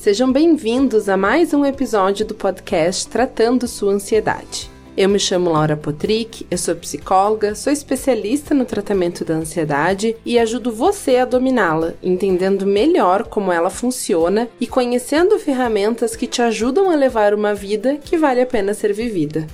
Sejam bem-vindos a mais um episódio do podcast Tratando Sua Ansiedade. Eu me chamo Laura Potrick, eu sou psicóloga, sou especialista no tratamento da ansiedade e ajudo você a dominá-la, entendendo melhor como ela funciona e conhecendo ferramentas que te ajudam a levar uma vida que vale a pena ser vivida.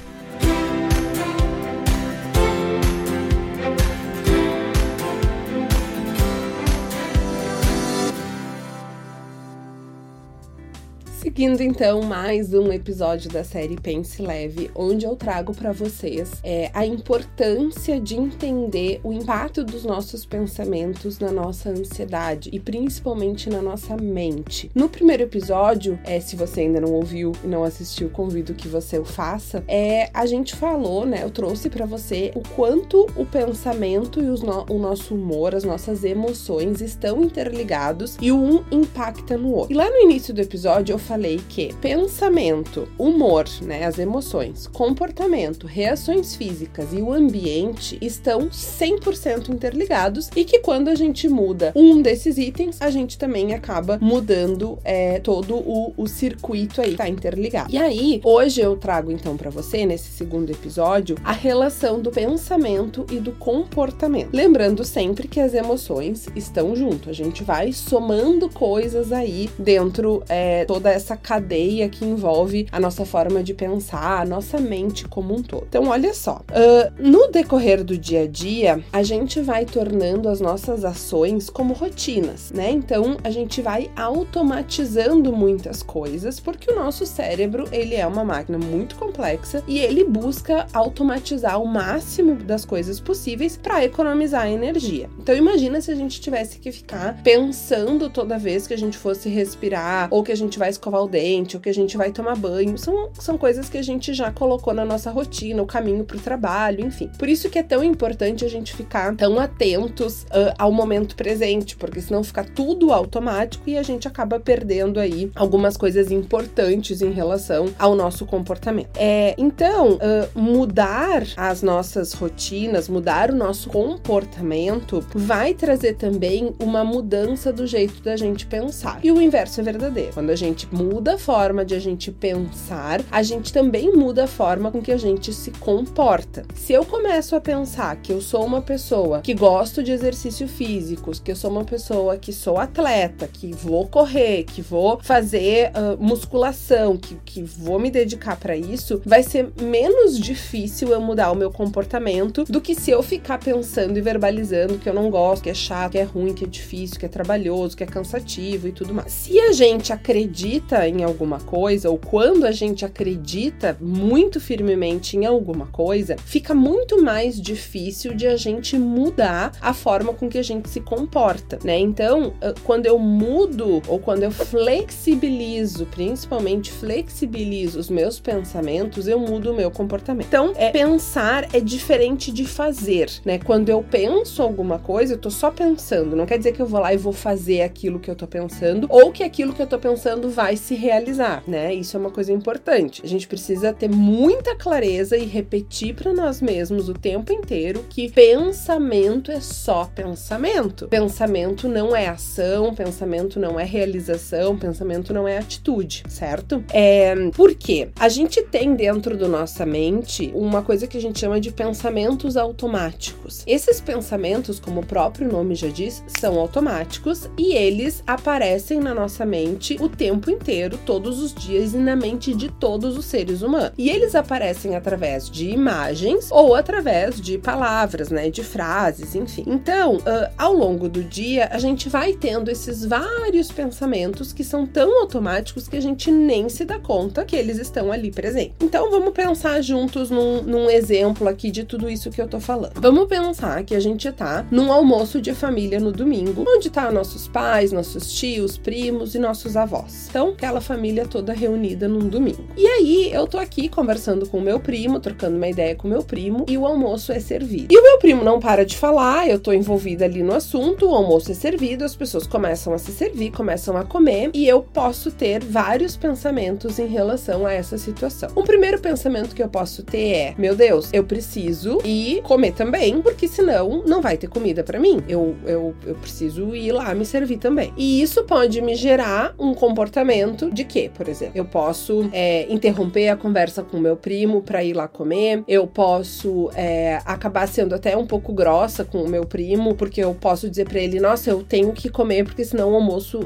Seguindo então mais um episódio da série Pense Leve, onde eu trago para vocês é, a importância de entender o impacto dos nossos pensamentos na nossa ansiedade e principalmente na nossa mente. No primeiro episódio, é, se você ainda não ouviu e não assistiu, convido que você o faça. É, a gente falou, né? Eu trouxe para você o quanto o pensamento e no, o nosso humor, as nossas emoções estão interligados e um impacta no outro. E lá no início do episódio eu falei falei que pensamento, humor, né, as emoções, comportamento, reações físicas e o ambiente estão 100% interligados e que quando a gente muda um desses itens, a gente também acaba mudando é, todo o, o circuito aí, tá interligado. E aí, hoje eu trago então para você, nesse segundo episódio, a relação do pensamento e do comportamento. Lembrando sempre que as emoções estão junto, a gente vai somando coisas aí dentro é, toda essa cadeia que envolve a nossa forma de pensar, a nossa mente como um todo. Então, olha só, uh, no decorrer do dia a dia, a gente vai tornando as nossas ações como rotinas, né? Então, a gente vai automatizando muitas coisas, porque o nosso cérebro, ele é uma máquina muito complexa e ele busca automatizar o máximo das coisas possíveis para economizar energia. Então, imagina se a gente tivesse que ficar pensando toda vez que a gente fosse respirar ou que a gente vai escovar o dente, ou que a gente vai tomar banho, são, são coisas que a gente já colocou na nossa rotina, o caminho para o trabalho, enfim. Por isso que é tão importante a gente ficar tão atentos uh, ao momento presente, porque senão fica tudo automático e a gente acaba perdendo aí algumas coisas importantes em relação ao nosso comportamento. É, então, uh, mudar as nossas rotinas, mudar o nosso comportamento, vai trazer também uma mudança do jeito da gente pensar. E o inverso é verdadeiro. Quando a gente muda muda a forma de a gente pensar, a gente também muda a forma com que a gente se comporta. Se eu começo a pensar que eu sou uma pessoa que gosto de exercício físico, que eu sou uma pessoa que sou atleta, que vou correr, que vou fazer uh, musculação, que, que vou me dedicar para isso, vai ser menos difícil eu mudar o meu comportamento do que se eu ficar pensando e verbalizando que eu não gosto, que é chato, que é ruim, que é difícil, que é trabalhoso, que é cansativo e tudo mais. Se a gente acredita em alguma coisa, ou quando a gente acredita muito firmemente em alguma coisa, fica muito mais difícil de a gente mudar a forma com que a gente se comporta, né? Então, quando eu mudo ou quando eu flexibilizo, principalmente flexibilizo os meus pensamentos, eu mudo o meu comportamento. Então, é, pensar é diferente de fazer, né? Quando eu penso alguma coisa, eu tô só pensando, não quer dizer que eu vou lá e vou fazer aquilo que eu tô pensando, ou que aquilo que eu tô pensando vai se realizar, né? Isso é uma coisa importante. A gente precisa ter muita clareza e repetir para nós mesmos o tempo inteiro que pensamento é só pensamento. Pensamento não é ação, pensamento não é realização, pensamento não é atitude, certo? É, por quê? A gente tem dentro da nossa mente uma coisa que a gente chama de pensamentos automáticos. Esses pensamentos, como o próprio nome já diz, são automáticos e eles aparecem na nossa mente o tempo inteiro inteiro, todos os dias e na mente de todos os seres humanos. E eles aparecem através de imagens ou através de palavras, né, de frases, enfim. Então, uh, ao longo do dia, a gente vai tendo esses vários pensamentos que são tão automáticos que a gente nem se dá conta que eles estão ali presentes. Então, vamos pensar juntos num, num exemplo aqui de tudo isso que eu tô falando. Vamos pensar que a gente tá num almoço de família no domingo, onde tá nossos pais, nossos tios, primos e nossos avós. Então, aquela família toda reunida num domingo. E aí eu tô aqui conversando com o meu primo, trocando uma ideia com o meu primo, e o almoço é servido. E o meu primo não para de falar, eu tô envolvida ali no assunto, o almoço é servido, as pessoas começam a se servir, começam a comer, e eu posso ter vários pensamentos em relação a essa situação. O primeiro pensamento que eu posso ter é: meu Deus, eu preciso ir comer também, porque senão não vai ter comida para mim. Eu, eu, eu preciso ir lá me servir também. E isso pode me gerar um comportamento de que, por exemplo, eu posso é, interromper a conversa com meu primo para ir lá comer, eu posso é, acabar sendo até um pouco grossa com o meu primo, porque eu posso dizer para ele, nossa, eu tenho que comer porque senão o almoço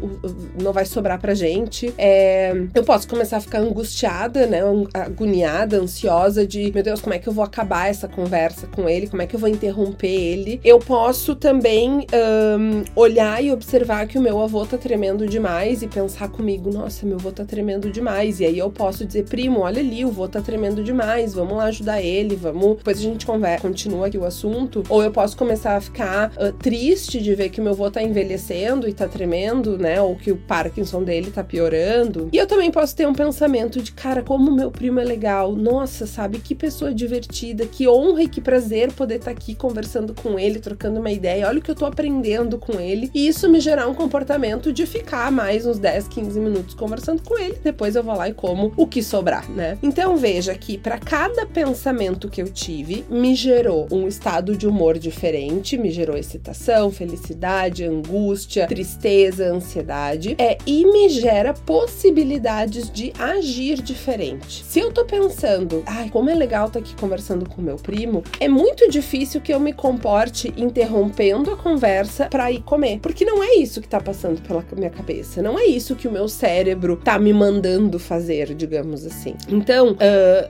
não vai sobrar pra gente. É, eu posso começar a ficar angustiada, né, agoniada, ansiosa de, meu Deus, como é que eu vou acabar essa conversa com ele? Como é que eu vou interromper ele? Eu posso também um, olhar e observar que o meu avô tá tremendo demais e pensar comigo, nossa, meu avô tá tremendo demais. E aí eu posso dizer, primo, olha ali, o avô tá tremendo demais, vamos lá ajudar ele, vamos. Depois a gente conversa, continua aqui o assunto. Ou eu posso começar a ficar uh, triste de ver que meu avô tá envelhecendo e tá tremendo, né? Ou que o Parkinson dele tá piorando. E eu também posso ter um pensamento de, cara, como meu primo é legal. Nossa, sabe? Que pessoa divertida, que honra e que prazer poder estar tá aqui conversando com ele, trocando uma ideia. Olha o que eu tô aprendendo com ele. E isso me gerar um comportamento de ficar mais uns 10, 15 minutos conversando com ele. Depois eu vou lá e como o que sobrar, né? Então veja que para cada pensamento que eu tive, me gerou um estado de humor diferente, me gerou excitação, felicidade, angústia, tristeza, ansiedade. É, e me gera possibilidades de agir diferente. Se eu tô pensando, ai, como é legal estar tá aqui conversando com meu primo, é muito difícil que eu me comporte interrompendo a conversa para ir comer. Porque não é isso que tá passando pela minha cabeça. Não é isso que o meu cérebro tá me mandando fazer, digamos assim. Então, uh,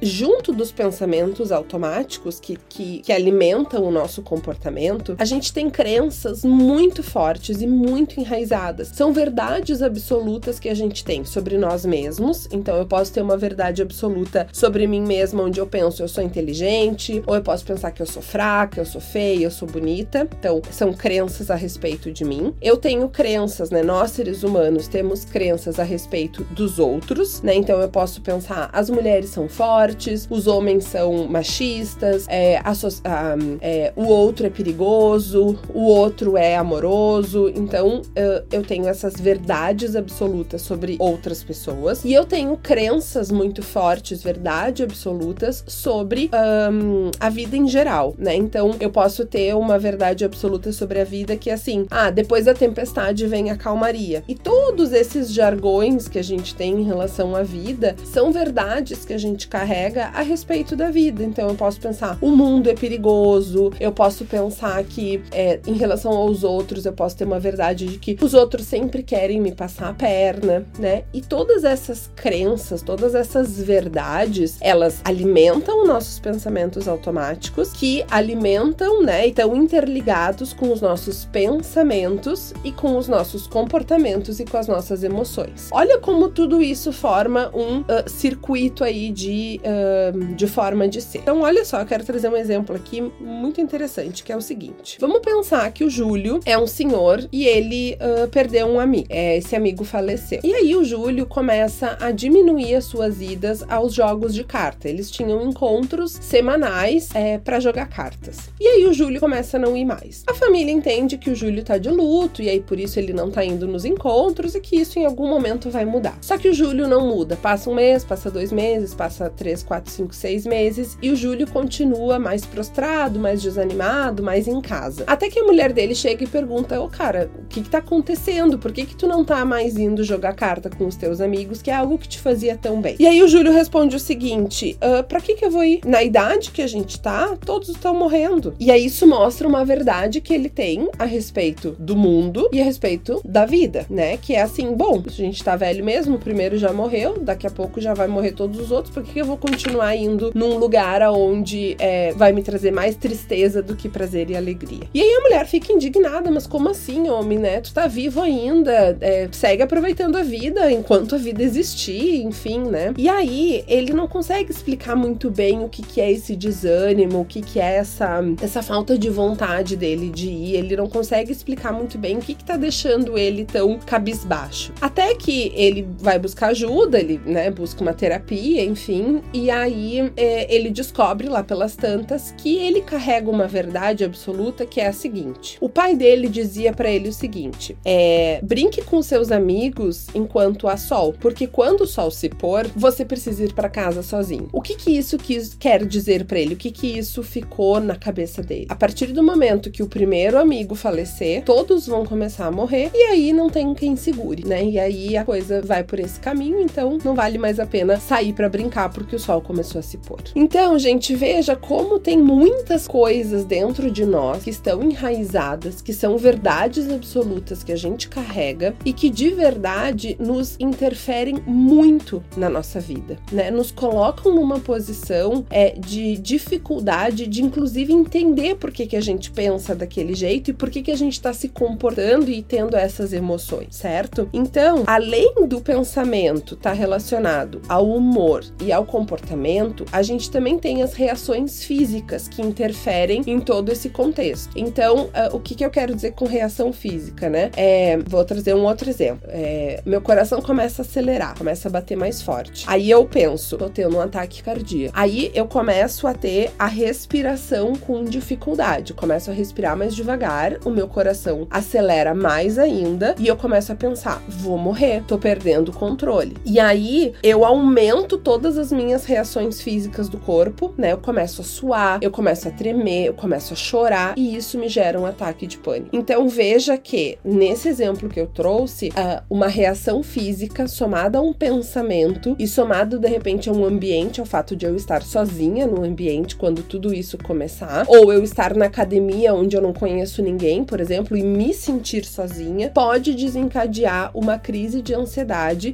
junto dos pensamentos automáticos que, que, que alimentam o nosso comportamento, a gente tem crenças muito fortes e muito enraizadas. São verdades absolutas que a gente tem sobre nós mesmos. Então, eu posso ter uma verdade absoluta sobre mim mesma, onde eu penso eu sou inteligente, ou eu posso pensar que eu sou fraca, eu sou feia, eu sou bonita. Então, são crenças a respeito de mim. Eu tenho crenças, né? Nós, seres humanos, temos crenças a respeito dos outros, né? Então, eu posso pensar, as mulheres são fortes, os homens são machistas, é, a, a, é, o outro é perigoso, o outro é amoroso. Então, eu tenho essas verdades absolutas sobre outras pessoas. E eu tenho crenças muito fortes, verdade absolutas, sobre um, a vida em geral, né? Então, eu posso ter uma verdade absoluta sobre a vida que é assim: ah, depois da tempestade vem a calmaria. E todos esses jargões que a gente tem em relação à vida são verdades que a gente carrega a respeito da vida. Então, eu posso pensar: o mundo é perigoso, eu posso pensar que é, em relação aos outros, eu posso ter uma verdade de que os outros sempre querem me passar a perna, né? E todas essas crenças, todas essas verdades, elas alimentam nossos pensamentos automáticos, que alimentam, né? E estão interligados com os nossos pensamentos e com os nossos comportamentos e com as nossas emoções. Olha como tudo isso forma um uh, circuito aí de, uh, de forma de ser. Então, olha só, eu quero trazer um exemplo aqui muito interessante, que é o seguinte. Vamos pensar que o Júlio é um senhor e ele uh, perdeu um amigo. É, esse amigo faleceu. E aí o Júlio começa a diminuir as suas idas aos jogos de carta. Eles tinham encontros semanais é, para jogar cartas. E aí o Júlio começa a não ir mais. A família entende que o Júlio tá de luto e aí por isso ele não tá indo nos encontros e que isso em algum momento vai mudar. Só que o Júlio não muda. Passa um mês, passa dois meses, passa três, quatro, cinco, seis meses e o Júlio continua mais prostrado, mais desanimado, mais em casa. Até que a mulher dele chega e pergunta: Ô cara, o que que tá acontecendo? Por que que tu não tá mais indo jogar carta com os teus amigos, que é algo que te fazia tão bem? E aí o Júlio responde o seguinte: uh, pra que que eu vou ir? Na idade que a gente tá, todos estão morrendo. E aí isso mostra uma verdade que ele tem a respeito do mundo e a respeito da vida, né? Que é assim, bom, a gente tá velho mesmo, o primeiro já morreu, daqui a pouco já vai morrer todos os outros, por que, eu vou continuar indo num lugar onde é, vai me trazer mais tristeza do que prazer e alegria? E aí a mulher fica indignada, mas como assim, homem, né? Tu tá vivo ainda, é, segue aproveitando a vida enquanto a vida existir, enfim, né? E aí ele não consegue explicar muito bem o que, que é esse desânimo, o que, que é essa, essa falta de vontade dele de ir, ele não consegue explicar muito bem o que, que tá deixando ele tão cabisbaixo. Até que ele vai buscar ajuda, ele, né, busca uma terapia, enfim, e aí é, ele descobre lá pelas tantas que ele carrega uma verdade absoluta que é a seguinte: o pai dele dizia para ele o seguinte: é, brinque com seus amigos enquanto há sol, porque quando o sol se pôr, você precisa ir para casa sozinho. O que que isso quis, quer dizer para ele? O que que isso ficou na cabeça dele? A partir do momento que o primeiro amigo falecer, todos vão começar a morrer e aí não tem quem segure, né? E aí a coisa coisa vai por esse caminho, então não vale mais a pena sair para brincar porque o sol começou a se pôr. Então, gente, veja como tem muitas coisas dentro de nós que estão enraizadas, que são verdades absolutas que a gente carrega e que de verdade nos interferem muito na nossa vida, né? Nos colocam numa posição é, de dificuldade de, inclusive, entender por que, que a gente pensa daquele jeito e por que, que a gente está se comportando e tendo essas emoções, certo? Então, além do pensamento estar tá relacionado ao humor e ao comportamento, a gente também tem as reações físicas que interferem em todo esse contexto. Então, uh, o que, que eu quero dizer com reação física, né? É, vou trazer um outro exemplo. É, meu coração começa a acelerar, começa a bater mais forte. Aí eu penso, tô tendo um ataque cardíaco. Aí eu começo a ter a respiração com dificuldade. Começo a respirar mais devagar, o meu coração acelera mais ainda e eu começo a pensar: vou morrer, tô perdendo o controle. E aí eu aumento todas as minhas reações físicas do corpo, né? Eu começo a suar, eu começo a tremer, eu começo a chorar e isso me gera um ataque de pânico. Então veja que nesse exemplo que eu trouxe, ah, uma reação física somada a um pensamento e somado de repente a um ambiente, ao fato de eu estar sozinha no ambiente quando tudo isso começar, ou eu estar na academia onde eu não conheço ninguém, por exemplo, e me sentir sozinha, pode desencadear uma crise de ansiedade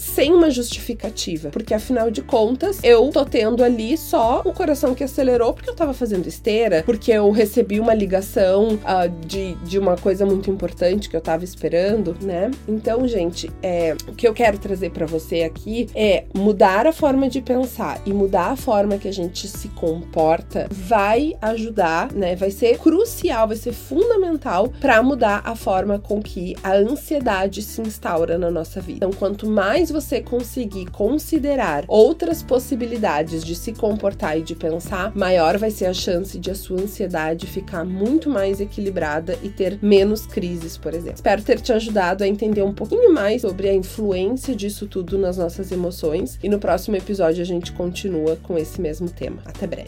sem uma justificativa, porque afinal de contas eu tô tendo ali só o coração que acelerou porque eu tava fazendo esteira, porque eu recebi uma ligação uh, de, de uma coisa muito importante que eu tava esperando, né? Então, gente, é, o que eu quero trazer para você aqui é mudar a forma de pensar e mudar a forma que a gente se comporta vai ajudar, né? Vai ser crucial, vai ser fundamental para mudar a forma com que a ansiedade se instaura na nossa vida. Então, quanto mais você conseguir considerar outras possibilidades de se comportar e de pensar, maior vai ser a chance de a sua ansiedade ficar muito mais equilibrada e ter menos crises, por exemplo. Espero ter te ajudado a entender um pouquinho mais sobre a influência disso tudo nas nossas emoções e no próximo episódio a gente continua com esse mesmo tema. Até breve.